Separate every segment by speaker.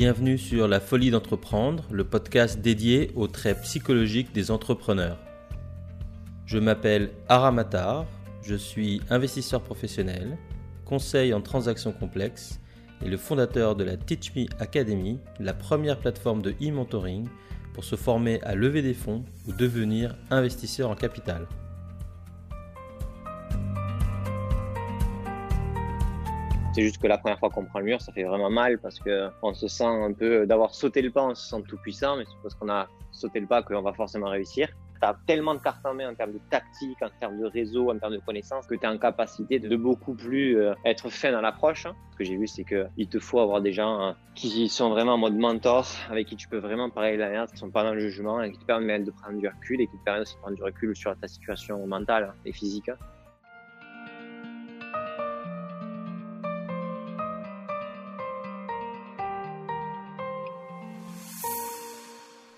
Speaker 1: Bienvenue sur La Folie d'entreprendre, le podcast dédié aux traits psychologiques des entrepreneurs. Je m'appelle Aramatar, je suis investisseur professionnel, conseil en transactions complexes et le fondateur de la Teach Me Academy, la première plateforme de e-mentoring pour se former à lever des fonds ou devenir investisseur en capital.
Speaker 2: C'est juste que la première fois qu'on prend le mur, ça fait vraiment mal parce qu'on se sent un peu d'avoir sauté le pas, on se sent tout puissant, mais c'est parce qu'on a sauté le pas qu'on va forcément réussir. Tu as tellement de cartes en main en termes de tactique, en termes de réseau, en termes de connaissances, que tu es en capacité de beaucoup plus euh, être fin dans l'approche. Ce que j'ai vu, c'est qu'il te faut avoir des gens hein, qui sont vraiment en mode mentor, avec qui tu peux vraiment parler de la merde, qui sont pas dans le jugement, et qui te permettent de prendre du recul et qui te permettent aussi de prendre du recul sur ta situation mentale et physique.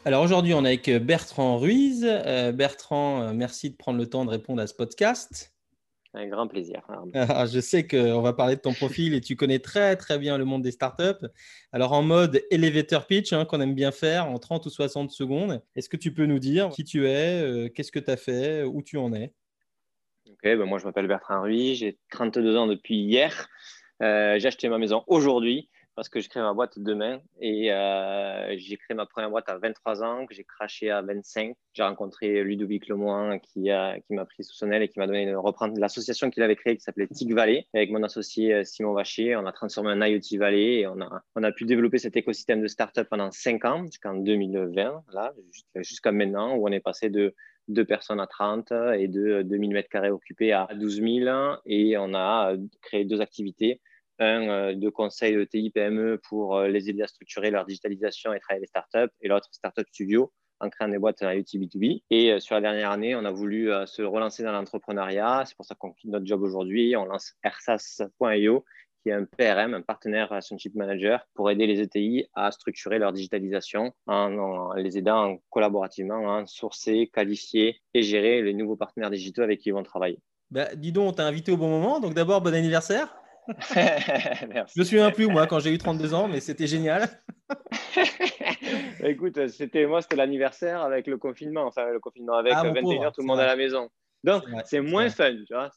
Speaker 1: Alors aujourd'hui, on est avec Bertrand Ruiz. Euh, Bertrand, euh, merci de prendre le temps de répondre à ce podcast.
Speaker 2: Un grand plaisir.
Speaker 1: Ah, je sais qu'on va parler de ton profil et tu connais très très bien le monde des startups. Alors en mode elevator pitch, hein, qu'on aime bien faire en 30 ou 60 secondes, est-ce que tu peux nous dire qui tu es, euh, qu'est-ce que tu as fait, où tu en es?
Speaker 2: Ok, ben moi je m'appelle Bertrand Ruiz, j'ai 32 ans depuis hier. j'ai acheté ma maison aujourd'hui parce que je crée ma boîte demain. Et euh, j'ai créé ma première boîte à 23 ans, que j'ai craché à 25. J'ai rencontré Ludovic Lemoin qui, qui m'a pris sous son aile et qui m'a donné de reprendre l'association qu'il avait créée qui s'appelait TIC Valley. Avec mon associé euh, Simon Vacher, on a transformé un IoT Valley et on a, on a pu développer cet écosystème de start-up pendant 5 ans, jusqu'en 2020, là, jusqu'à maintenant, où on est passé de deux personnes à 30 et de 2000 mètres carrés occupés à 12 000 et on a créé deux activités un euh, de conseil ETI PME pour euh, les aider à structurer leur digitalisation et travailler les startups, et l'autre Startup Studio en créant des boîtes IoT B2B. Et euh, sur la dernière année, on a voulu se relancer dans l'entrepreneuriat. C'est pour ça qu'on quitte notre job aujourd'hui. On lance Airsas.io, qui est un PRM, un Partner Relationship Manager, pour aider les ETI à structurer leur digitalisation en, les aidant collaborativement à sourcer, qualifier et gérer les nouveaux partenaires digitaux avec qui ils vont travailler.
Speaker 1: Bah, dis donc, on t'a invité au bon moment. Donc d'abord, bon anniversaire. je me souviens plus, moi, quand j'ai eu 32 ans, mais c'était génial.
Speaker 2: Écoute, c'était moi, c'était l'anniversaire avec le confinement, enfin le confinement avec 21h, ah, tout le monde à la maison. Donc, c'est moins fun, tu vois,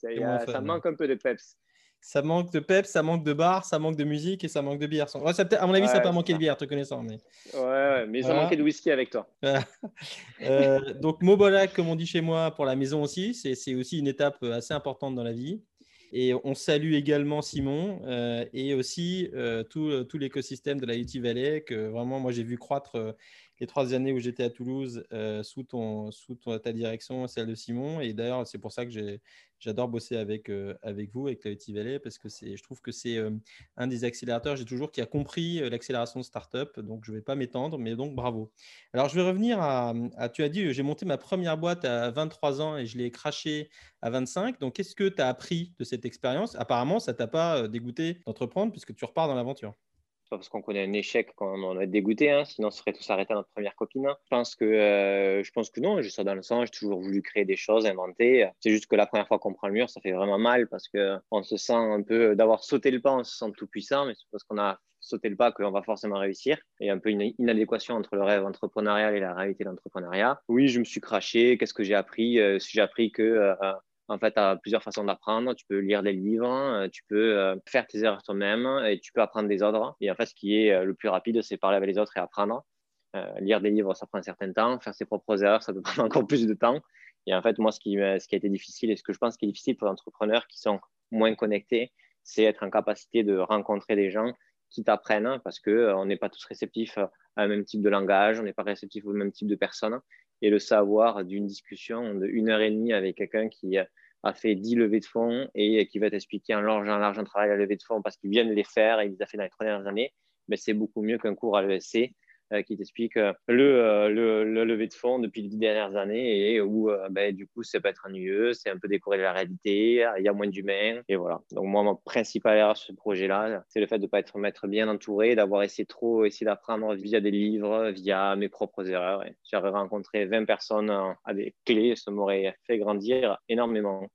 Speaker 2: ça manque un peu de peps.
Speaker 1: Ça manque de peps, ça manque de bar, ça manque de musique et ça manque de bière. à mon avis, ça n'a pas manqué de bière, te connaissant. Mais...
Speaker 2: Ouais, mais ça manquait de whisky avec toi.
Speaker 1: euh, donc, Mobola, comme on dit chez moi, pour la maison aussi, c'est aussi une étape assez importante dans la vie. Et on salue également Simon euh, et aussi euh, tout, tout l'écosystème de la UT Valley que vraiment, moi, j'ai vu croître euh, les trois années où j'étais à Toulouse sous, ton, sous ta direction, celle de Simon. Et d'ailleurs, c'est pour ça que j'adore bosser avec, euh, avec vous, avec la Valley, parce que je trouve que c'est euh, un des accélérateurs, j'ai toujours qui a compris euh, l'accélération de start-up, donc je ne vais pas m'étendre, mais donc bravo. Alors je vais revenir à, tu as dit, j'ai monté ma première boîte à 23 ans et je l'ai craché à 25. Donc qu'est-ce que tu as appris de cette expérience? Apparemment, ça t'a pas dégoûté d'entreprendre puisque tu repars dans l'aventure
Speaker 2: parce qu'on connaît un échec quand on est dégoûté, hein, sinon on serait tous arrêtés à notre première copine. Je pense que, euh, je pense que non, je suis dans le sens, j'ai toujours voulu créer des choses, inventer. C'est juste que la première fois qu'on prend le mur, ça fait vraiment mal parce qu'on se sent un peu, d'avoir sauté le pas, on se sent tout puissant, mais c'est parce qu'on a sauté le pas qu'on va forcément réussir. Il y a un peu une inadéquation entre le rêve entrepreneurial et la réalité de l'entrepreneuriat. Oui, je me suis craché. Qu'est-ce que j'ai appris? Euh, J'ai appris que euh, en fait, tu as plusieurs façons d'apprendre. Tu peux lire des livres, euh, tu peux euh, faire tes erreurs toi-même et tu peux apprendre des autres. Et en fait, ce qui est euh, le plus rapide, c'est parler avec les autres et apprendre. lire des livres, ça prend un certain temps. Faire ses propres erreurs, ça peut prendre encore plus de temps. Et en fait, moi, ce qui, ce qui a été difficile et ce que je pense qui est difficile pour les entrepreneurs qui sont moins connectés, c'est être en capacité de rencontrer des gens qui t'apprennent parce qu'on n'est pas tous réceptifs à un même type de langage, on n'est pas réceptifs au même type de personnes. Et le savoir d'une discussion de une heure et demie avec quelqu'un qui a fait 10 levées de fonds et qui va t'expliquer un large, un large travail à lever de fonds parce qu'il vient de les faire et il les a fait dans les trois dernières années, mais c'est beaucoup mieux qu'un cours à l'ESC qui t'explique euh, euh, le, le, lever de fonds depuis les dix dernières années et où ben, du coup ça peut être ennuyeux, c'est un peu décoré de la réalité, il y a moins d'humains et voilà. Donc moi, mon principal erreur sur ce projet-là, c'est le fait de ne pas être, bien entouré, d'avoir essayé trop, essayé d'apprendre via des livres, via mes propres erreurs. J'aurais rencontré 20 personnes à des clés, ça m'aurait fait grandir énormément.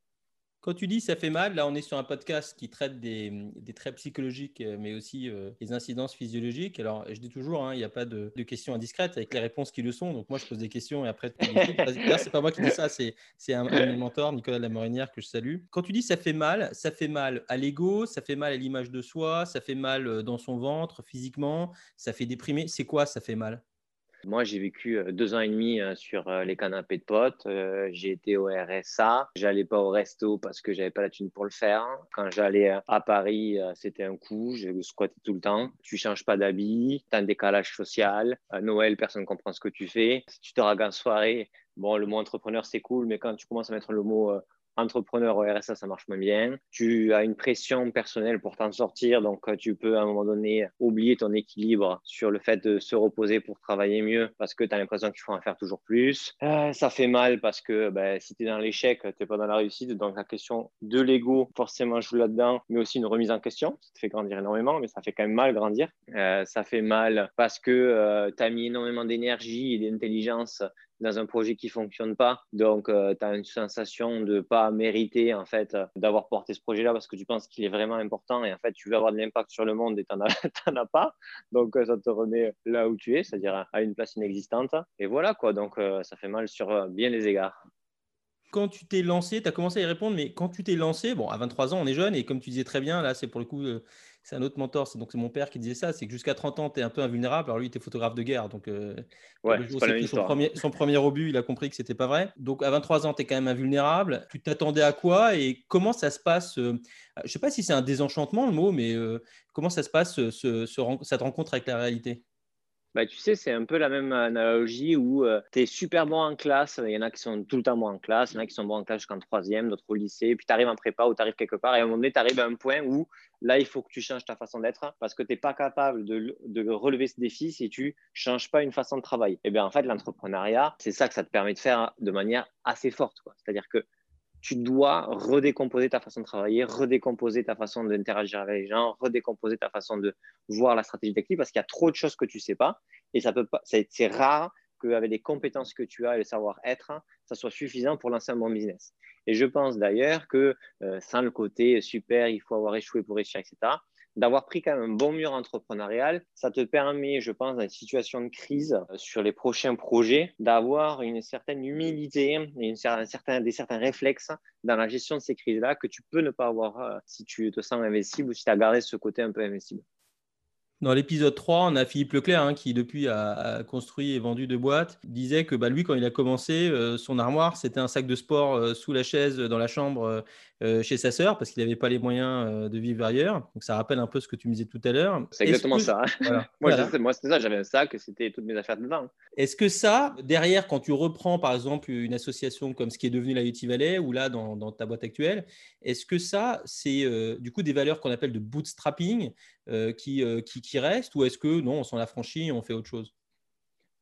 Speaker 1: Quand tu dis ça fait mal, là on est sur un podcast qui traite des, traits psychologiques, euh, mais aussi euh, des incidences physiologiques. Alors je dis toujours, hein, il n'y a pas de, questions indiscrètes avec les réponses qui le sont. Donc moi je pose des questions et après. D'ailleurs c'est pas moi qui dis ça, c'est un, un mentor, Nicolas Lamorinière, que je salue. Quand tu dis ça fait mal, ça fait mal à l'ego, ça fait mal à l'image de soi, ça fait mal euh, dans son ventre, physiquement, ça fait déprimer. C'est quoi ça fait mal?
Speaker 2: Moi, j'ai vécu euh, deux ans et demi euh, sur euh, les canapés de potes. J'ai été au RSA. J'allais pas au resto parce que j'avais pas la thune pour le faire. Quand j'allais à Paris, c'était un coup. Je squattais tout le temps. Tu changes pas d'habit. Tu as un décalage social. À Noël, personne ne comprend ce que tu fais. Si tu te ragues en soirée, bon, le mot entrepreneur, c'est cool, mais quand tu commences à mettre le mot entrepreneur au RSA, ça marche moins bien. Tu as une pression personnelle pour t'en sortir, donc euh, tu peux à un moment donné oublier ton équilibre sur le fait de se reposer pour travailler mieux parce que tu as l'impression qu'il faut en faire toujours plus. Euh, ça fait mal parce que ben, si tu es dans l'échec, tu n'es pas dans la réussite, donc la question de l'ego forcément joue là-dedans, mais aussi une remise en question. Ça te fait grandir énormément, mais ça fait quand même mal grandir. Euh, ça fait mal parce que tu as mis énormément d'énergie et d'intelligence dans un projet qui fonctionne pas. Donc, euh, tu as une sensation de pas mériter en fait d'avoir porté ce projet-là parce que tu penses qu'il est vraiment important et en fait tu veux avoir de l'impact sur le monde et tu n'en as, pas. Donc, euh, ça te remet là où tu es, c'est-à-dire à une place inexistante. Et voilà quoi. Donc, euh, ça fait mal sur bien les égards
Speaker 1: quand tu t'es lancé, tu as commencé à y répondre, mais quand tu t'es lancé, bon, à 23 ans, on est jeune, et comme tu disais très bien, là, c'est pour le coup, c'est un autre mentor, c'est donc c'est mon père qui disait ça, c'est que jusqu'à 30 ans, tu es un peu invulnérable. Alors lui, il était photographe de guerre, donc
Speaker 2: euh, ouais,
Speaker 1: son, premier, son premier obus, il a compris que c'était pas vrai. Donc à 23 ans, tu es quand même invulnérable. Tu t'attendais à quoi et comment ça se passe euh, Je sais pas si c'est un désenchantement le mot, mais euh, comment ça se passe ce, cette rencontre avec la réalité?
Speaker 2: Bah, tu sais, c'est un peu la même analogie où euh, tu es super bon en classe. Il y en a qui sont tout le temps bons en classe, il y en a qui sont bons en classe jusqu'en troisième, d'autres au lycée. Puis tu arrives en prépa ou tu arrives quelque part et à un moment donné, tu arrives à un point où là, il faut que tu changes ta façon d'être parce que tu n'es pas capable de, de, relever ce défi si tu changes pas une façon de travail. Et bien, en fait, l'entrepreneuriat, c'est ça que ça te permet de faire de manière assez forte. C'est-à-dire que tu dois redécomposer ta façon de travailler, redécomposer ta façon d'interagir avec les gens, redécomposer ta façon de voir la stratégie d'actif parce qu'il y a trop de choses que tu ne sais pas et ça peut pas, c'est, rare qu'avec les compétences que tu as et le savoir-être, ça soit suffisant pour lancer un bon business. Et je pense d'ailleurs que euh, sans le côté super, il faut avoir échoué pour réussir, etc., d'avoir pris quand même un bon mur entrepreneurial, ça te permet, je pense, dans une situation de crise euh, sur les prochains projets, d'avoir une certaine humilité et une, des certains réflexes dans la gestion de ces crises-là que tu peux ne pas avoir euh, si tu te sens invincible ou si tu as gardé ce côté un peu invincible.
Speaker 1: Dans l'épisode 3, on a Philippe Leclerc, hein, qui depuis a, construit et vendu deux boîtes, il disait que bah, lui, quand il a commencé, euh, son armoire, c'était un sac de sport sous la chaise dans la chambre chez sa sœur parce qu'il n'avait pas les moyens euh, de vivre ailleurs. Donc ça rappelle un peu ce que tu me disais tout à l'heure.
Speaker 2: C'est exactement ça. Hein. moi, c'était ça, j'avais un sac, c'était toutes mes affaires dedans.
Speaker 1: Est-ce que ça, derrière, quand tu reprends par exemple une association comme ce qui est devenu la UT Valley ou là dans, ta boîte actuelle, est-ce que ça, c'est euh, du coup des valeurs qu'on appelle de bootstrapping qui, qui, qui restent ou est-ce que non, on s'en affranchit et on fait autre chose?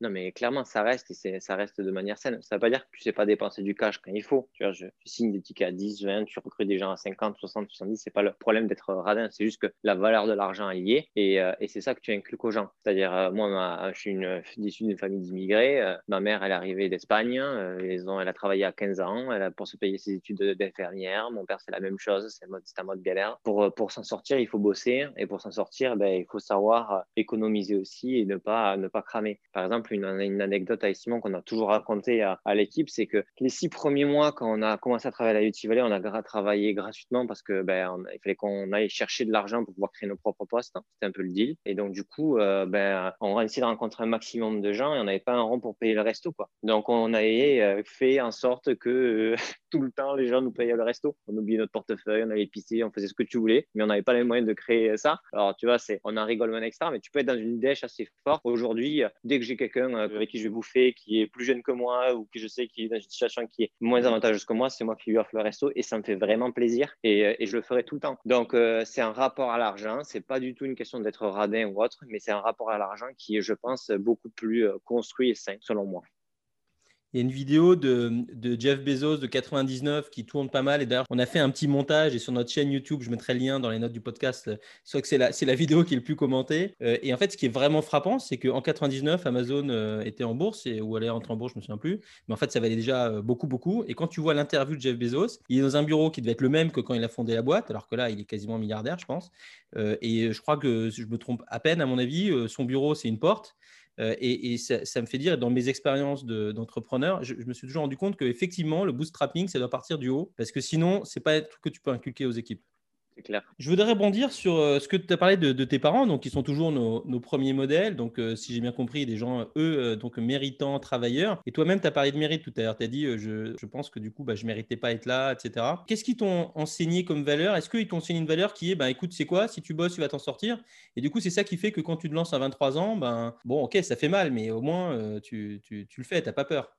Speaker 2: Non, mais clairement, ça reste et ça reste de manière saine. Ça ne veut pas dire que tu ne sais pas dépenser du cash quand il faut. Tu vois, je, signe des tickets à 10, 20, tu recrutes des gens à 50, 60, 70. Ce n'est pas le problème d'être radin. C'est juste que la valeur de l'argent est liée et, euh, c'est ça que tu inculques aux gens. C'est-à-dire, euh, moi, je suis une, issu d'une famille d'immigrés. Euh, ma mère, elle est arrivée d'Espagne. elle a travaillé à 15 ans elle a, pour se payer ses études d'infirmière. Mon père, c'est la même chose. C'est un mode galère. Pour, pour s'en sortir, il faut bosser. Et pour s'en sortir, ben, il faut savoir économiser aussi et ne pas, ne pas cramer. Par exemple, une, anecdote à Simon qu'on a toujours raconté à, l'équipe, c'est que les six premiers mois, quand on a commencé à travailler à la UT Valley, on a travaillé gratuitement parce que ben, il fallait qu'on aille chercher de l'argent pour pouvoir créer nos propres postes. Hein. C'était un peu le deal. Et donc, du coup, euh, ben, on a essayé de rencontrer un maximum de gens et on n'avait pas un rond pour payer le resto. Quoi. Donc, on a euh, fait en sorte que euh, tout le temps, les gens nous payaient le resto. On oubliait notre portefeuille, on allait pisser, on faisait ce que tu voulais, mais on n'avait pas les moyens de créer ça. Alors, tu vois, c'est, on a un rigolement extra, mais tu peux être dans une dèche assez forte. Aujourd'hui, dès que j'ai quelqu'un euh, avec qui je vais bouffer, qui est plus jeune que moi ou qui je sais qui est dans une situation qui est moins avantageuse que moi, c'est moi qui lui offre le resto et ça me fait vraiment plaisir et, euh, je le ferai tout le temps. Donc euh, c'est un rapport à l'argent, c'est pas du tout une question d'être radin ou autre, mais c'est un rapport à l'argent qui est, je pense, beaucoup plus construit et sain selon moi.
Speaker 1: Il y a une vidéo de, Jeff Bezos de 99 qui tourne pas mal. Et d'ailleurs, on a fait un petit montage et sur notre chaîne YouTube, je mettrai le lien dans les notes du podcast. Soit que c'est la, vidéo qui est le plus commentée. Euh, et en fait, ce qui est vraiment frappant, c'est qu'en 99, Amazon euh, était en bourse et, ou allait rentrer en bourse, je me souviens plus. Mais en fait, ça valait déjà euh, beaucoup, beaucoup. Et quand tu vois l'interview de Jeff Bezos, il est dans un bureau qui devait être le même que quand il a fondé la boîte, alors que là, il est quasiment milliardaire, je pense. et je crois que, je me trompe à peine, à mon avis, son bureau, c'est une porte. Euh, et, ça, me fait dire, dans mes expériences d'entrepreneur, je, me suis toujours rendu compte qu'effectivement, le bootstrapping, ça doit partir du haut, parce que sinon, ce n'est pas un truc que tu peux inculquer aux équipes Je voudrais rebondir sur euh, ce que tu as parlé de, tes parents, donc qui sont toujours nos, premiers modèles. Donc, euh, si j'ai bien compris, des gens, eux, euh, donc méritants, travailleurs. Et toi-même, tu as parlé de mérite tout à l'heure. Tu as dit, je, pense que du coup, bah, je ne méritais pas être là, etc. Qu'est-ce qu'ils t'ont enseigné comme valeur? Est-ce qu'ils t'ont enseigné une valeur qui est, bah, écoute, c'est quoi? Si tu bosses, tu vas t'en sortir. Et du coup, c'est ça qui fait que quand tu te lances à 23 ans, ben, bon, ok, ça fait mal, mais au moins, tu, tu, tu le fais, tu n'as pas peur.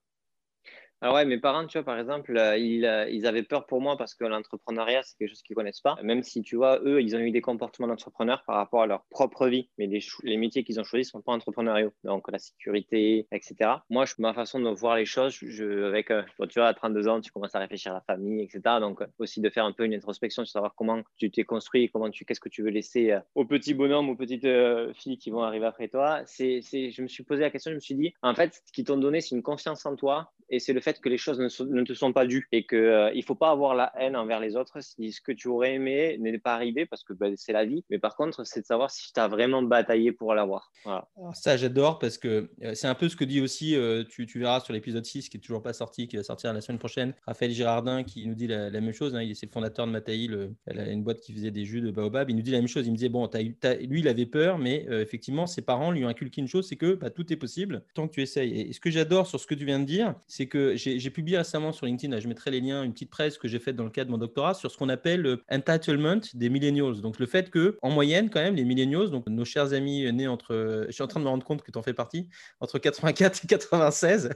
Speaker 2: Ah ouais, mes parents, tu vois, par exemple, euh, ils, euh, ils, avaient peur pour moi parce que l'entrepreneuriat, c'est quelque chose qu'ils connaissent pas. Même si, tu vois, eux, ils ont eu des comportements d'entrepreneurs par rapport à leur propre vie, mais les, métiers qu'ils ont choisis sont pas entrepreneuriaux. Donc, la sécurité, etc. Moi, ma façon de voir les choses, je, avec, euh, tu vois, à 32 ans, tu commences à réfléchir à la famille, etc. Donc, aussi de faire un peu une introspection sur savoir comment tu t'es construit, comment tu, qu'est-ce que tu veux laisser aux petits bonhommes, aux petites filles qui vont arriver après toi. C'est, je me suis posé la question, je me suis dit, en fait, ce qu'ils t'ont donné, c'est une confiance en toi et c'est le fait que les choses ne, te sont pas dues et qu'il euh, ne faut pas avoir la haine envers les autres si ce que tu aurais aimé n'est pas arrivé parce que ben, c'est la vie. Mais par contre, c'est de savoir si tu as vraiment bataillé pour l'avoir. Voilà.
Speaker 1: Ça, j'adore parce que euh, c'est un peu ce que dit aussi, euh, tu, verras sur l'épisode 6 qui est toujours pas sorti, qui va sortir la semaine prochaine, Raphaël Girardin qui nous dit la, même chose. Hein, il est le fondateur de Mataï, a une boîte qui faisait des jus de baobab. Il nous dit la même chose. Il me disait, bon, lui, il avait peur, mais effectivement, ses parents lui ont inculqué une chose, c'est que bah, tout est possible tant que tu essayes. Et ce que j'adore sur ce que tu viens de dire, c'est que j'ai publié récemment sur LinkedIn, je mettrai les liens, une petite presse que j'ai faite dans le cadre de mon doctorat sur ce qu'on appelle le entitlement des millennials. Donc le fait que, en moyenne, quand même, les millennials, donc nos chers amis nés entre, je suis en train de me rendre compte que tu en fais partie, entre 84 et 96.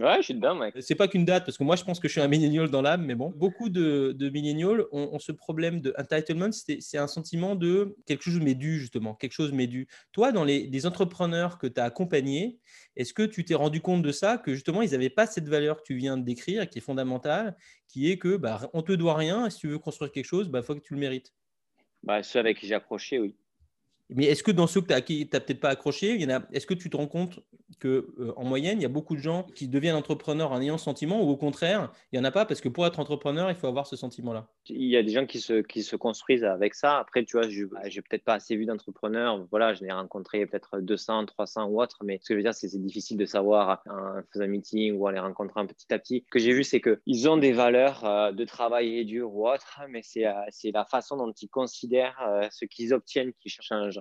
Speaker 2: Ouais, je suis dedans, mec.
Speaker 1: C'est pas qu'une date, parce que moi je pense que je suis un millennial dans l'âme, mais bon, beaucoup de, de millennials ont, ce problème de entitlement, c'est un sentiment de quelque chose m'est dû, justement, quelque chose m'est dû. Toi, dans les, les entrepreneurs que tu as accompagnés, est-ce que tu t'es rendu compte de ça, que justement, ils n'avaient pas cette valeur que tu viens de décrire, qui est fondamentale, qui est que bah, on te doit rien, et si tu veux construire quelque chose, il bah, faut que tu le mérites?
Speaker 2: Bah, Ceux avec qui j'ai oui.
Speaker 1: Mais est-ce que dans ceux que tu n'as peut-être pas accroché, est-ce que tu te rends compte qu'en euh, en moyenne, il y a beaucoup de gens qui deviennent entrepreneurs en ayant ce sentiment, ou au contraire, il n'y en a pas parce que pour être entrepreneur, il faut avoir ce sentiment-là?
Speaker 2: Il y a des gens qui se, qui se construisent avec ça. Après, tu vois, je n'ai peut-être pas assez vu d'entrepreneurs. Voilà, je n'ai rencontré peut-être 200, 300 ou autre, mais ce que je veux dire, c'est c'est difficile de savoir en faisant un meeting ou en les rencontrant petit à petit. Ce que j'ai vu, c'est qu'ils ont des valeurs euh, de travail dur ou autre, mais c'est euh, la façon dont ils considèrent ce qu'ils obtiennent qui change.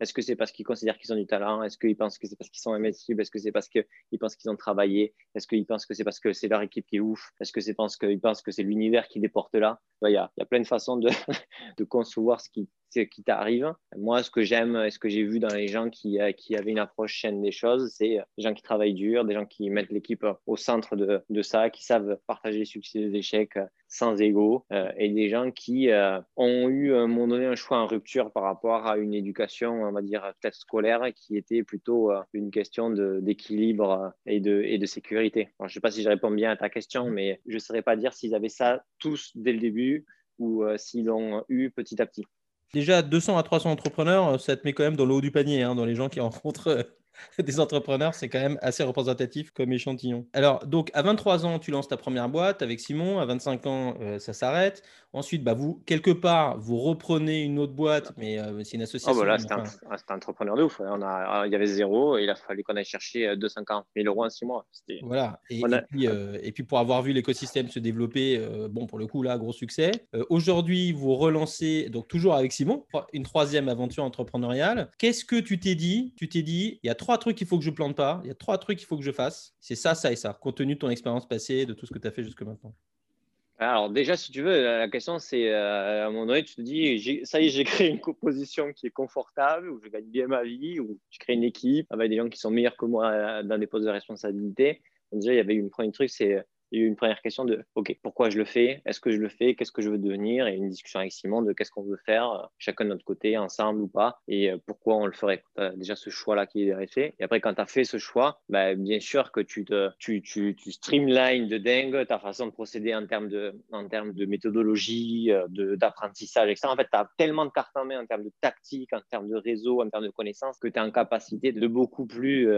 Speaker 2: Est-ce que c'est parce qu'ils considèrent qu'ils ont du talent? Est-ce qu'ils pensent que c'est parce qu'ils sont invincibles? Est-ce que c'est parce qu'ils pensent qu'ils ont travaillé? Est-ce qu'ils pensent que c'est parce que c'est leur équipe qui est ouf? Est-ce qu'ils pensent que c'est l'univers qui les porte là? Il y, a, plein de façons de, concevoir ce qui, t'arrive. Moi, ce que j'aime et ce que j'ai vu dans les gens qui, euh, avaient une approche chaîne des choses, c'est des gens qui travaillent dur, des gens qui mettent l'équipe au centre de, ça, qui savent partager les succès et les échecs euh, sans ego, euh, et des gens qui ont eu à un moment donné un choix en rupture par rapport à une éducation, on va dire, peut-être scolaire, qui était plutôt une question d'équilibre et de, et de sécurité. je ne sais pas si je réponds bien à ta question, mais je ne saurais pas dire s'ils avaient ça tous dès le début ou s'ils l'ont eu petit à petit.
Speaker 1: Déjà, 200 à 300 entrepreneurs, ça te met quand même dans le haut du panier, hein, dans les gens qui rencontrent euh, des entrepreneurs, c'est quand même assez représentatif comme échantillon. Alors, donc, à 23 ans, tu lances ta première boîte avec Simon. À 25 ans, euh, ça s'arrête. Ensuite, bah, vous, quelque part, vous reprenez une autre boîte, mais euh, c'est une association. Oh,
Speaker 2: voilà, c'était un, entrepreneur de ouf. On a, il y avait zéro et il a fallu qu'on aille chercher 250 000 euros en six mois.
Speaker 1: Voilà. Et, puis, et, puis, pour avoir vu l'écosystème se développer, bon, pour le coup, là, gros succès. Aujourd'hui, vous relancez, donc toujours avec Simon, une troisième aventure entrepreneuriale. Qu'est-ce que tu t'es dit? Tu t'es dit, il y a trois trucs qu'il faut que je plante pas, il y a trois trucs qu'il faut que je fasse. C'est ça, ça et ça, compte tenu de ton expérience passée, de tout ce que tu as fait jusque maintenant.
Speaker 2: Alors déjà, si tu veux, la question c'est euh, à un moment donné, tu te dis, ça y est, j'ai créé une composition qui est confortable, où je gagne bien ma vie, où je crée une équipe avec des gens qui sont meilleurs que moi euh, dans des postes de responsabilité. déjà, il y avait une premier truc, c'est il y a eu une première question de OK, pourquoi je le fais? Est-ce que je le fais? Qu'est-ce que je veux devenir? Et une discussion avec Simon de qu'est-ce qu'on veut faire, euh, chacun de notre côté, ensemble ou pas, et euh, pourquoi on le ferait? déjà ce choix-là qui est fait. Et après, quand tu as fait ce choix, bah, bien sûr que tu, tu, tu, tu streamlines de dingue ta façon de procéder en termes de, en termes de méthodologie, euh, d'apprentissage, etc. En fait, tu as tellement de cartes en main en termes de tactique, en termes de réseau, en termes de connaissances, que tu es en capacité de beaucoup plus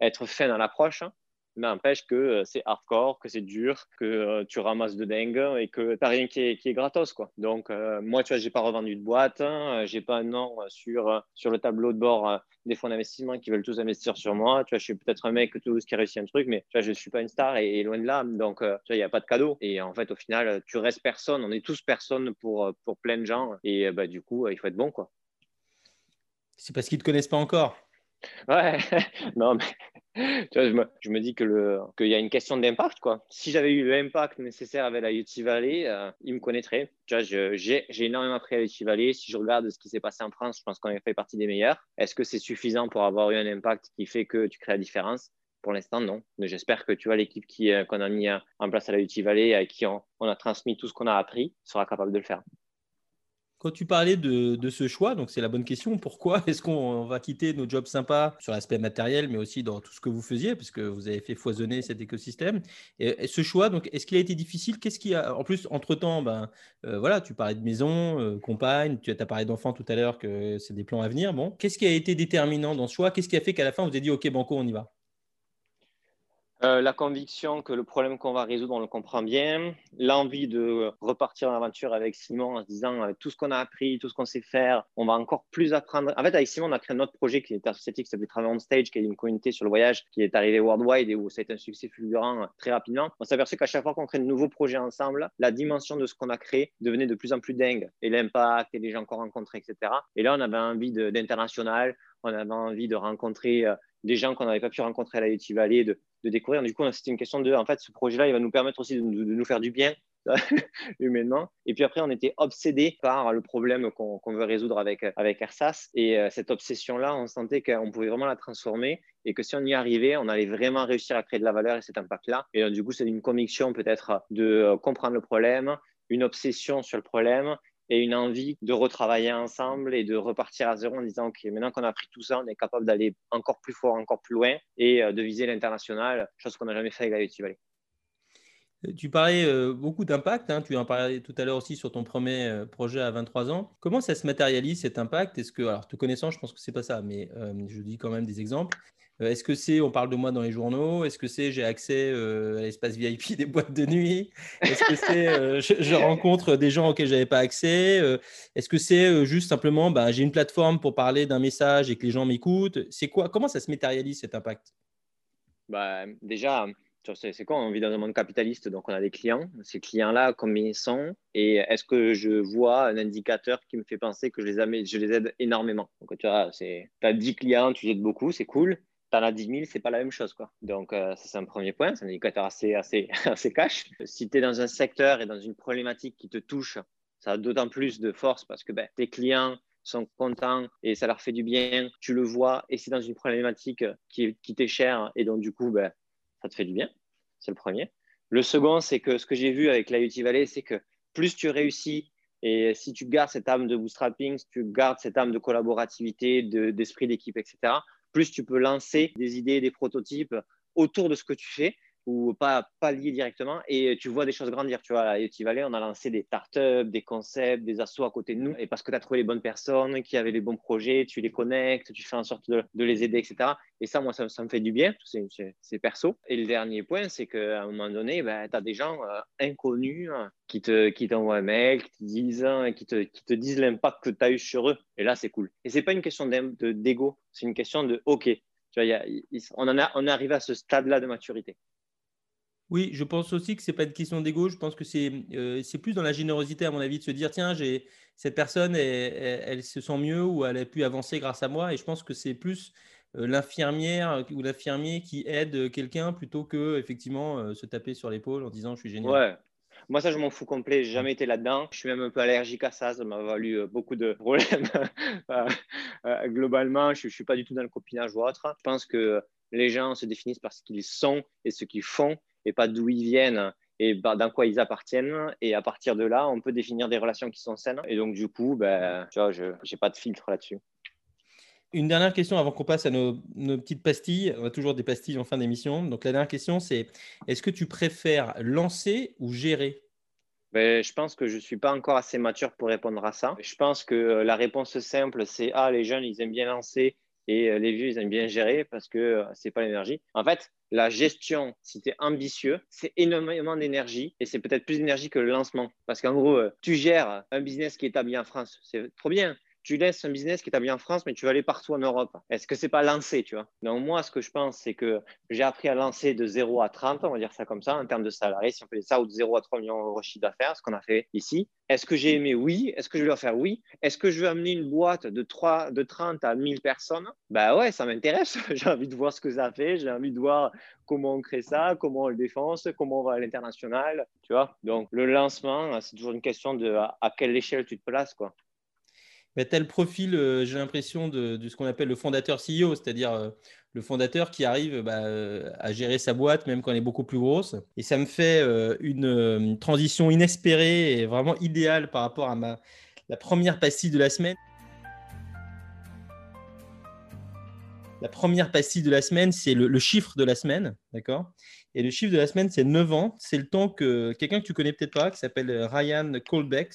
Speaker 2: être fin dans l'approche mais n'empêche que euh, c'est hardcore, que c'est dur, que euh, tu ramasses de dingue et que tu n'as rien qui est, qui est, gratos. Quoi. Donc, euh, moi, tu vois, j'ai pas revendu de boîte, hein, j'ai pas un nom sur, sur le tableau de bord des fonds d'investissement qui veulent tous investir sur moi. Tu vois, je suis peut-être un mec tous qui a réussi un truc, mais tu vois, je suis pas une star et, loin de là. Donc, tu vois, il n'y a pas de cadeau. Et en fait, au final, tu restes personne. On est tous personne pour, pour plein de gens. Et bah, du coup, il faut être bon. quoi.
Speaker 1: C'est parce qu'ils te connaissent pas encore.
Speaker 2: Ouais, non, mais tu vois, je, me, je, me, dis que qu'il y a une question d'impact. Quoi. Si j'avais eu l'impact nécessaire avec la UT Valley, euh, ils me connaîtraient. Tu vois, j'ai, énormément appris à UT Valley. Si je regarde ce qui s'est passé en France, je pense qu'on a fait partie des meilleurs. Est-ce que c'est suffisant pour avoir eu un impact qui fait que tu crées la différence? Pour l'instant, non. J'espère que tu vois, l'équipe qui, euh, qu'on a mis euh, en place à la UT Valley, à qui on, on a transmis tout ce qu'on a appris, sera capable de le faire.
Speaker 1: Tu parlais de, ce choix, donc c'est la bonne question, pourquoi est-ce qu'on va quitter nos jobs sympas sur l'aspect matériel, mais aussi dans tout ce que vous faisiez, parce que vous avez fait foisonner cet écosystème. Et, ce choix, donc, est-ce qu'il a été difficile? Qu'est-ce qui a, en plus, entre-temps, ben, euh, voilà, tu parlais de maison, euh, compagne, tu as parlé d'enfants tout à l'heure, que c'est des plans à venir. Bon, qu'est-ce qui a été déterminant dans ce choix? Qu'est-ce qui a fait qu'à la fin, vous avez dit, OK, Banco, on y va?
Speaker 2: Euh, la conviction que le problème qu'on va résoudre, on le comprend bien. L'envie de repartir en aventure avec Simon en se disant avec tout ce qu'on a appris, tout ce qu'on sait faire, on va encore plus apprendre. En fait, avec Simon, on a créé un autre projet qui est associatif qui s'appelle Travel on Stage, qui est une communauté sur le voyage qui est arrivée worldwide et où ça a été un succès fulgurant euh, très rapidement. On aperçu qu'à chaque fois qu'on crée de nouveaux projets ensemble, la dimension de ce qu'on a créé devenait de plus en plus dingue et l'impact et les gens qu'on rencontrait, etc. Et là, on avait envie d'international, on avait envie de rencontrer euh, des gens qu'on n'avait pas pu rencontrer à la UT Valley, de, découvrir. Du coup, c'était une question de, en fait, ce projet-là, il va nous permettre aussi de, nous faire du bien humainement. Et puis après, on était obsédé par le problème qu'on veut résoudre avec, avec AirSAS. Et euh, cette obsession-là, on sentait qu'on pouvait vraiment la transformer et que si on y arrivait, on allait vraiment réussir à créer de la valeur et cet impact-là. Et du coup, c'est une conviction peut-être de euh, comprendre le problème, une obsession sur le problème et une envie de retravailler ensemble et de repartir à zéro en disant, OK, maintenant qu'on a appris tout ça, on est capable d'aller encore plus fort, encore plus loin et euh, de viser l'international, chose qu'on n'a jamais fait avec la UT Valley.
Speaker 1: Euh, tu parlais euh, beaucoup d'impact, hein, tu en parlais tout à l'heure aussi sur ton premier projet à 23 ans. Comment ça se matérialise cet impact? Est-ce que, alors te connaissant, je pense que c'est pas ça, mais je dis quand même des exemples. Euh, est-ce que c'est, on parle de moi dans les journaux? Est-ce que c'est, j'ai accès euh, à l'espace VIP des boîtes de nuit? Est-ce que c'est, euh, je, rencontre des gens auxquels je n'avais pas accès? Est-ce que c'est juste simplement, bah, j'ai une plateforme pour parler d'un message et que les gens m'écoutent? C'est quoi Comment ça se matérialise cet impact?
Speaker 2: Bah, Déjà, c'est quoi? On vit dans un monde capitaliste, donc on a des clients. Ces clients-là, combien ils sont? Et est-ce que je vois un indicateur qui me fait penser que je les, je les aide énormément? Tu vois, tu as 10 clients, tu aides beaucoup, c'est cool tu en as 10 000, c'est pas la même chose. Quoi. Donc, euh, ça, c'est un premier point. C'est un indicateur assez, assez, assez cash. Si tu es dans un secteur et dans une problématique qui te touche, ça a d'autant plus de force parce que ben, tes clients sont contents et ça leur fait du bien. Tu le vois et c'est dans une problématique qui, qui t'est chère et donc, du coup, ben, ça te fait du bien. C'est le premier. Le second, c'est que ce que j'ai vu avec la UT Valley, c'est que plus tu réussis et si tu gardes cette âme de bootstrapping, si tu gardes cette âme de collaborativité, d'esprit d'équipe, etc., plus tu peux lancer des idées, des prototypes autour de ce que tu fais ou pas, pas lié directement et tu vois des choses grandir. Tu vois, à Yeti Valley, on a lancé des startups, des concepts, des assos à côté de nous et parce que tu as trouvé les bonnes personnes qui avaient les bons projets, tu les connectes, tu fais en sorte de, les aider, etc. Et ça, moi, ça, me fait du bien, c'est perso. Et le dernier point, c'est qu'à un moment donné, ben, tu as des gens euh, inconnus hein, qui te qui t'envoient un mail, qui te disent, hein, qui te, qui te disent l'impact que tu as eu sur eux. Et là, c'est cool. Et c'est pas une question d'ego, c'est une question de OK. Tu vois, on, en a, on est arrivé à ce stade-là de maturité.
Speaker 1: Oui, je pense aussi que ce n'est pas une question d'ego. Je pense que euh, c'est plus dans la générosité, à mon avis, de se dire tiens, j'ai cette personne, elle, elle, se sent mieux ou elle a pu avancer grâce à moi. Et je pense que c'est plus euh, l'infirmière ou l'infirmier qui aide quelqu'un plutôt que effectivement euh, se taper sur l'épaule en disant je suis génial.
Speaker 2: Ouais. Moi, ça, je m'en fous complet. J'ai jamais été là-dedans. Je suis même un peu allergique à ça. Ça m'a valu beaucoup de problèmes. globalement, je ne suis pas du tout dans le copinage ou autre. Je pense que les gens se définissent par ce qu'ils sont et ce qu'ils font et pas d'où ils viennent et bah, dans quoi ils appartiennent. Et à partir de là, on peut définir des relations qui sont saines. Et donc, du coup, tu vois, je n'ai pas de filtre là-dessus.
Speaker 1: Une dernière question avant qu'on passe à nos, petites pastilles. On a toujours des pastilles en fin d'émission. Donc, la dernière question, c'est est-ce que tu préfères lancer ou gérer?
Speaker 2: Ben, je pense que je ne suis pas encore assez mature pour répondre à ça. Je pense que la réponse simple, c'est Ah, les jeunes, ils aiment bien lancer et euh, les vieux, ils aiment bien gérer parce que euh, c'est pas l'énergie. En fait, la gestion, si tu es ambitieux, c'est énormément d'énergie et c'est peut-être plus d'énergie que le lancement. Parce qu'en gros, euh, tu gères un business qui est établi en France, c'est trop bien tu laisses un business qui est établi en France, mais tu vas aller partout en Europe. Est-ce que c'est pas lancé, tu vois? Donc moi, ce que je pense, c'est que j'ai appris à lancer de 0 à 30, on va dire ça comme ça, en termes de salariés, si on fait ça, ou de 0 à 3 millions d'euros de chiffre d'affaires, ce qu'on a fait ici. Est-ce que j'ai aimé? Oui. Est-ce que je vais leur faire? Oui. Est-ce que je veux amener une boîte de, 3, de 30 à 1000 personnes? Bah ouais, ça m'intéresse. j'ai envie de voir ce que ça fait. J'ai envie de voir comment on crée ça, comment on le défonce, comment on va à l'international. Tu vois? Donc le lancement, c'est toujours une question de à, à quelle échelle tu te places, quoi
Speaker 1: tel profil, euh, j'ai l'impression, de, ce qu'on appelle le fondateur CEO, c'est-à-dire euh, le fondateur qui arrive bah, euh, à gérer sa boîte, même quand elle est beaucoup plus grosse. Et ça me fait une, transition inespérée et vraiment idéale par rapport à ma, la première pastille de la semaine. La première pastille de la semaine, c'est le, chiffre de la semaine, d'accord? Et le chiffre de la semaine, c'est 9 ans. C'est le temps que quelqu'un que tu connais peut-être pas, qui s'appelle Ryan Colbeck,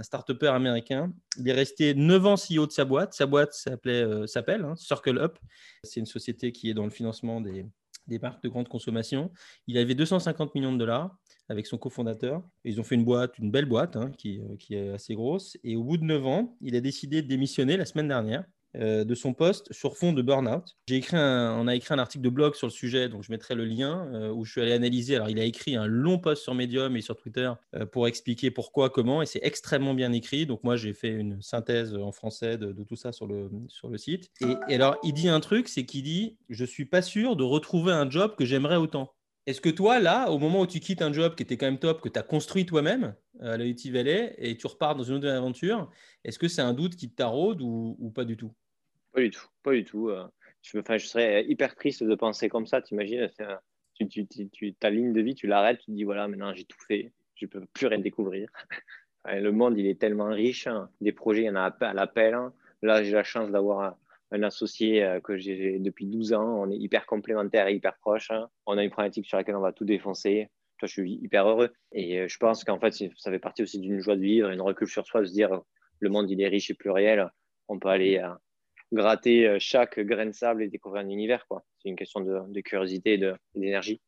Speaker 1: start américain. Il est resté 9 ans CEO de sa boîte. Sa boîte euh, s'appelle hein, Circle Up. C'est une société qui est dans le financement des, des marques de grande consommation. Il avait 250 millions de dollars avec son cofondateur. Ils ont fait une boîte, une belle boîte hein, qui, euh, qui, est assez grosse. Et au bout de 9 ans, il a décidé de démissionner la semaine dernière. Euh, de son poste sur fond de burn-out. J'ai écrit on a écrit un article de blog sur le sujet, donc je mettrai le lien euh, où je suis allé analyser. Alors, il a écrit un long post sur Medium et sur Twitter euh, pour expliquer pourquoi, comment, et c'est extrêmement bien écrit. Donc, moi, j'ai fait une synthèse en français de, tout ça sur le, sur le site. Et, alors, il dit un truc, c'est qu'il dit Je suis pas sûr de retrouver un job que j'aimerais autant. Est-ce que toi, là, au moment où tu quittes un job qui était quand même top, que tu as construit toi-même à la et tu repars dans une autre aventure, est-ce que c'est un doute qui te taraude ou pas du tout?
Speaker 2: Pas du tout, pas du tout. Euh. Je, enfin, je serais hyper triste de penser comme ça, t'imagines tu, tu, ta ligne de vie, tu l'arrêtes, tu te dis voilà, maintenant j'ai tout fait, je ne peux plus rien découvrir. Le monde, il est tellement riche, hein. des projets, il y en a à l'appel. Hein. Là, j'ai la chance d'avoir un, associé euh, que j'ai depuis 12 ans, on est hyper complémentaires et hyper proches. Hein. On a une problématique sur laquelle on va tout défoncer. Je suis hyper heureux. Et euh, je pense qu'en fait, ça fait partie aussi d'une joie de vivre, une recul sur soi, de se dire le monde, il est riche et pluriel. On peut aller gratter euh, chaque grain de sable et découvrir un univers. C'est une question de, curiosité et d'énergie.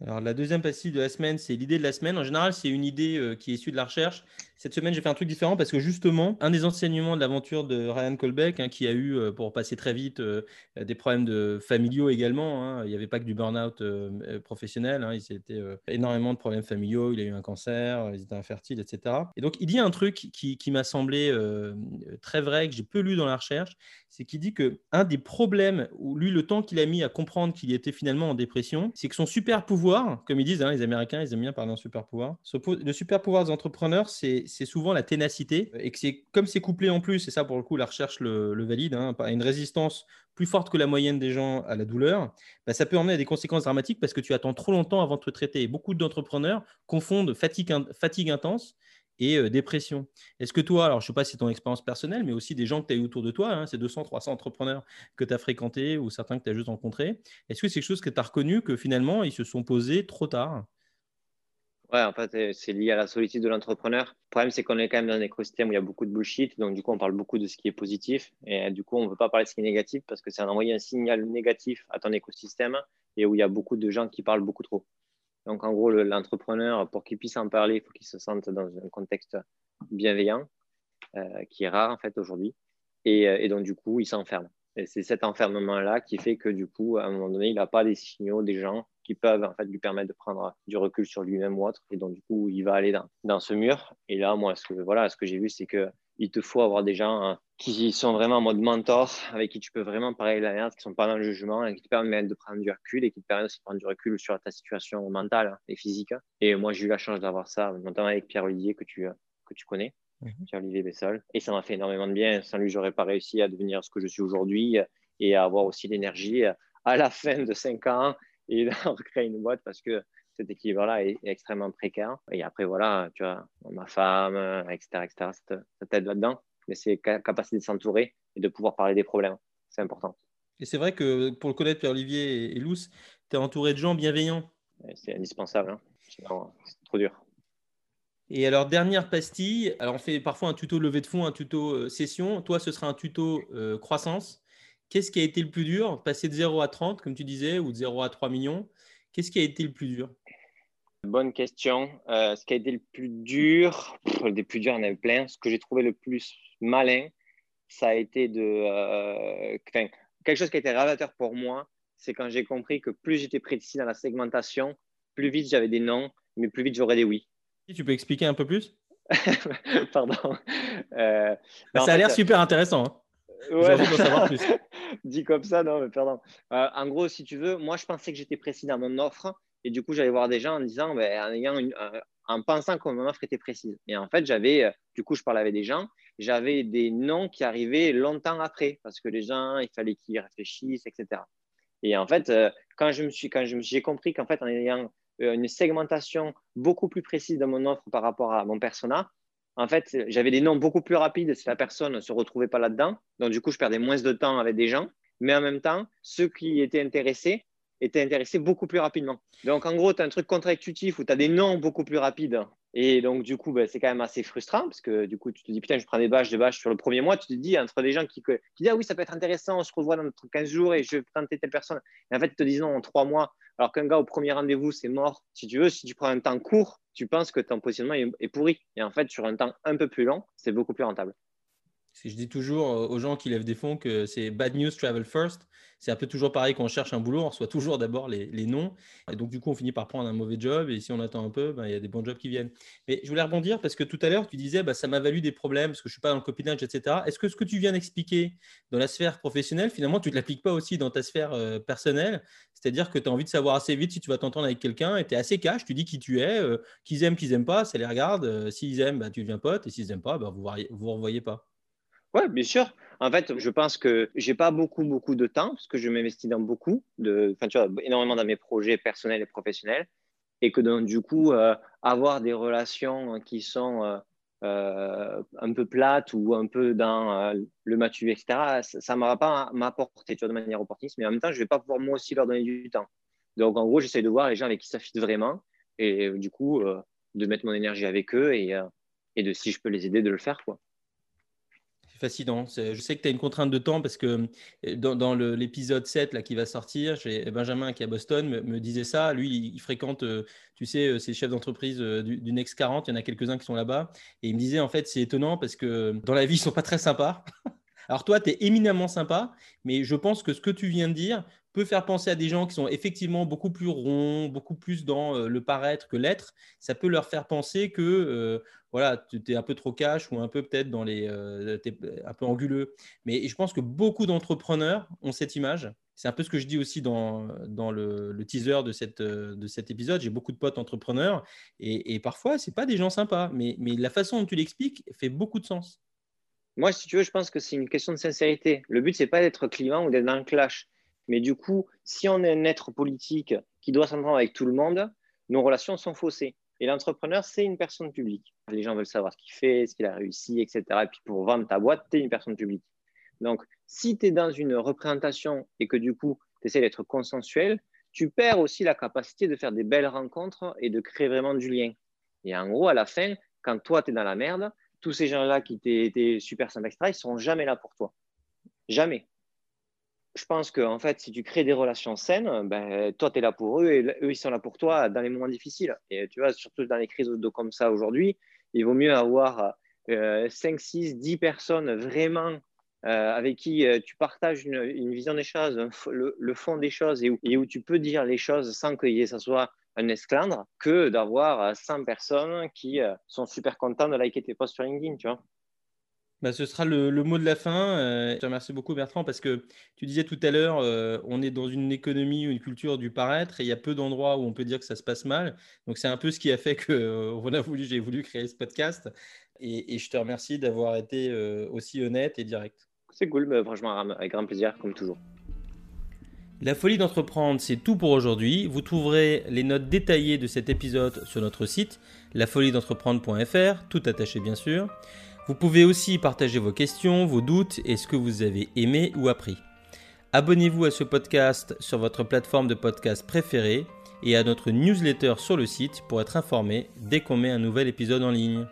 Speaker 1: Alors, la deuxième pastille de la semaine, c'est l'idée de la semaine. En général, c'est une idée euh, qui est issue de la recherche. Cette semaine, j'ai fait un truc différent parce que justement, un des enseignements de l'aventure de Ryan Colbeck, hein, qui a eu, euh, pour passer très vite, euh, des problèmes de familiaux également. Hein. Il n'y avait pas que du burn-out professionnel. Hein. Il était énormément de problèmes familiaux. Il a eu un cancer, il était infertile, etc. Et donc, il dit un truc qui, m'a semblé très vrai, que j'ai peu lu dans la recherche c'est qu'il dit que un des problèmes, où lui, le temps qu'il a mis à comprendre qu'il était finalement en dépression, c'est que son super pouvoir, comme ils disent, les Américains, ils aiment bien parler en super pouvoir, le super pouvoir des entrepreneurs, c'est souvent la ténacité, et que c'est comme c'est couplé en plus, et ça pour le coup, la recherche le, valide, hein, une résistance plus forte que la moyenne des gens à la douleur, bah, ça peut emmener à des conséquences dramatiques parce que tu attends trop longtemps avant de te traiter. beaucoup d'entrepreneurs confondent fatigue, fatigue intense et euh, dépression. Est-ce que toi, alors je ne sais pas si c'est ton expérience personnelle, mais aussi des gens que tu as eu autour de toi, hein, ces 200, 300 entrepreneurs que tu as fréquentés ou certains que tu as juste rencontrés, est-ce que c'est quelque chose que tu as reconnu que finalement, ils se sont posés trop tard?
Speaker 2: Ouais, en fait, euh, c'est lié à la solitude de l'entrepreneur. Le problème, c'est qu'on est quand même dans un écosystème où il y a beaucoup de bullshit. Donc, du coup, on parle beaucoup de ce qui est positif. Et euh, du coup, on ne veut pas parler de ce qui est négatif parce que c'est envoyer un signal négatif à ton écosystème et où il y a beaucoup de gens qui parlent beaucoup trop. Donc, en gros, l'entrepreneur, pour qu'il puisse en parler, il faut qu'il se sente dans un contexte bienveillant, euh, qui est rare en fait aujourd'hui. Et, et, donc, du coup, il s'enferme. Et c'est cet enfermement-là qui fait que, du coup, à un moment donné, il n'a pas des signaux des gens qui peuvent en fait lui permettre de prendre du recul sur lui-même ou autre. Et donc, du coup, il va aller dans, dans ce mur. Et là, moi, ce que, voilà, ce que j'ai vu, c'est que il te faut avoir des gens hein, qui sont vraiment en mode mentor, avec qui tu peux vraiment parler de la merde, qui sont pas dans le jugement et qui te permettent de prendre du recul et qui te permettent aussi de prendre du recul sur ta situation mentale et physique. Et moi, j'ai eu la chance d'avoir ça, notamment avec Pierre-Olivier que tu, que tu connais, mhm. Pierre-Olivier Bessol. Et ça m'a fait énormément de bien. Sans lui, j'aurais pas réussi à devenir ce que je suis aujourd'hui et à avoir aussi l'énergie à la fin de cinq ans et de recréer une boîte parce que cet équilibre-là est, extrêmement précaire. Et après, voilà, tu vois, ma femme, etc., etc., ça t'aide là-dedans. Mais c'est capacité de s'entourer et de pouvoir parler des problèmes. C'est important.
Speaker 1: Et c'est vrai que pour le connaître, Pierre-Olivier et Luce, tu es entouré de gens bienveillants.
Speaker 2: C'est indispensable. Hein. c'est trop dur.
Speaker 1: Et alors, dernière pastille, alors on fait parfois un tuto levée de fonds, un tuto euh, session. Toi, ce sera un tuto euh, croissance. Qu'est-ce qui a été le plus dur? Passer de 0 à 30, comme tu disais, ou de 0 à 3 millions. Qu'est-ce qui a été le plus dur?
Speaker 2: Bonne question. Euh, ce qui a été le plus dur, des plus durs, il y en avait plein. Ce que j'ai trouvé le plus malin, ça a été de. Euh, quelque chose qui a été révélateur pour moi, c'est quand j'ai compris que plus j'étais précis dans la segmentation, plus vite j'avais des non, mais plus vite j'aurais des oui.
Speaker 1: Tu peux expliquer un peu plus?
Speaker 2: Pardon.
Speaker 1: Euh, ça a l'air super intéressant. Hein.
Speaker 2: Ouais. savoir plus. Dit comme ça, non, mais pardon. Euh, en gros, si tu veux, moi, je pensais que j'étais précis dans mon offre. Et du coup, j'allais voir des gens en disant, ben, en, ayant euh, en pensant que mon offre était précise. Et en fait, j'avais, euh, du coup, je parlais avec des gens, j'avais des noms qui arrivaient longtemps après, parce que les gens, il fallait qu'ils réfléchissent, etc. Et en fait, quand je me suis, quand j'ai compris qu'en fait, en ayant une segmentation beaucoup plus précise de mon offre par rapport à mon persona, en fait, j'avais des noms beaucoup plus rapides si la personne ne se retrouvait pas là-dedans. Donc, du coup, je perdais moins de temps avec des gens. Mais en même temps, ceux qui étaient intéressés étaient intéressés beaucoup plus rapidement. Donc, en gros, tu as un truc contre-intuitif où tu as des noms beaucoup plus rapides. Et donc, du coup, ben, c'est quand même assez frustrant parce que du coup, tu te dis, putain, je prends des bâches, des bâches sur le premier mois. Tu te dis, entre des gens qui, qui disent, ah oui, ça peut être intéressant, on se revoit dans 15 jours et je vais tenter telle personne. Et en fait, ils te disent non, en trois mois, alors qu'un gars au premier rendez-vous, c'est mort. Si tu veux, si tu prends un temps court, tu penses que ton positionnement est, pourri. Et en fait, sur un temps un peu plus long, c'est beaucoup plus rentable.
Speaker 1: Je dis toujours aux gens qui lèvent des fonds que c'est bad news travel first c'est un peu toujours pareil quand on cherche un boulot, on reçoit toujours d'abord les, noms. Et donc, du coup, on finit par prendre un mauvais job. Et si on attend un peu, ben, il y a des bons jobs qui viennent. Mais je voulais rebondir parce que tout à l'heure, tu disais, bah, ça m'a valu des problèmes parce que je ne suis pas dans le copinage, etc. Est-ce que ce que tu viens d'expliquer dans la sphère professionnelle, finalement, tu ne l'appliques pas aussi dans ta sphère euh, personnelle? C'est-à-dire que tu as envie de savoir assez vite si tu vas t'entendre avec quelqu'un et tu es assez cash, tu dis qui tu es, euh, qu'ils aiment, qu'ils n'aiment pas, ça les regarde. Euh, s'ils aiment, bah, tu deviens pote. Et s'ils n'aiment pas, bah, vous ne vous revoyez pas.
Speaker 2: Oui, bien sûr. En fait, je pense que j'ai pas beaucoup, beaucoup de temps parce que je m'investis dans beaucoup, de, enfin, tu vois, énormément dans mes projets personnels et professionnels. Et que donc, du coup, euh, avoir des relations qui sont euh, euh, un peu plates ou un peu dans le matu, etc., ça ne va pas m'apporter de manière opportuniste. Mais en même temps, je ne vais pas pouvoir moi aussi leur donner du temps. Donc, en gros, j'essaie de voir les gens avec qui ça fit vraiment et du coup, de mettre mon énergie avec eux et, et de, si je peux les aider, de le faire. Quoi
Speaker 1: fascinant. Je sais que tu as une contrainte de temps parce que euh, dans, l'épisode 7 là, qui va sortir, Benjamin qui est à Boston me, disait ça. Lui, il, fréquente, euh, tu sais, euh, ces chefs d'entreprise du, du, Next 40. Il y en a quelques-uns qui sont là-bas. Et il me disait, en fait, c'est étonnant parce que dans la vie, ils sont pas très sympas. Alors toi, tu es éminemment sympa, mais je pense que ce que tu viens de dire peut faire penser à des gens qui sont effectivement beaucoup plus ronds, beaucoup plus dans le paraître que l'être. Ça peut leur faire penser que voilà, tu es un peu trop cash ou un peu peut-être dans les, euh, un peu anguleux. Mais je pense que beaucoup d'entrepreneurs ont cette image. C'est un peu ce que je dis aussi dans, dans le, teaser de, cette, de cet épisode. J'ai beaucoup de potes entrepreneurs et, parfois, ce pas des gens sympas. Mais, mais la façon dont tu l'expliques fait beaucoup de sens.
Speaker 2: Moi, si tu veux, je pense que c'est une question de sincérité. Le but, c'est pas d'être client ou d'être dans le clash. Mais du coup, si on est un être politique qui doit s'entendre avec tout le monde, nos relations sont faussées. Et l'entrepreneur, c'est une personne publique. Les gens veulent savoir ce qu'il fait, ce qu'il a réussi, etc. Et puis pour vendre ta boîte, tu es une personne publique. Donc, si tu es dans une représentation et que du coup, tu essaies d'être consensuel, tu perds aussi la capacité de faire des belles rencontres et de créer vraiment du lien. Et en gros, à la fin, quand toi, tu es dans la merde, tous ces gens-là qui étaient super sympas, etc., ils ne seront jamais là pour toi. Jamais je pense que en fait, si tu crées des relations saines, ben, toi, tu es là pour eux et eux, ils sont là pour toi dans les moments difficiles. Et tu vois, surtout dans les crises de comme ça aujourd'hui, il vaut mieux avoir 5, 6, 10 personnes vraiment euh, avec qui euh, tu partages une, vision des choses, le, fond des choses et où, tu peux dire les choses sans que ça soit un esclandre que d'avoir 100 personnes qui euh, sont super contentes de liker tes posts sur LinkedIn, tu vois.
Speaker 1: Bah, ce sera le, mot de la fin. Euh, je te remercie beaucoup Bertrand parce que tu disais tout à l'heure, euh, on est dans une économie ou une culture du paraître et il y a peu d'endroits où on peut dire que ça se passe mal. Donc c'est un peu ce qui a fait que euh, a voulu, j'ai voulu créer ce podcast. Et, je te remercie d'avoir été aussi honnête et direct.
Speaker 2: C'est cool, mais franchement avec grand plaisir comme toujours.
Speaker 1: La folie d'entreprendre, c'est tout pour aujourd'hui. Vous trouverez les notes détaillées de cet épisode sur notre site, lafoliedentreprendre.fr, tout attaché bien sûr. Vous pouvez aussi partager vos questions, vos doutes et ce que vous avez aimé ou appris. Abonnez-vous à ce podcast sur votre plateforme de podcast préférée et à notre newsletter sur le site pour être informé dès qu'on met un nouvel épisode en ligne.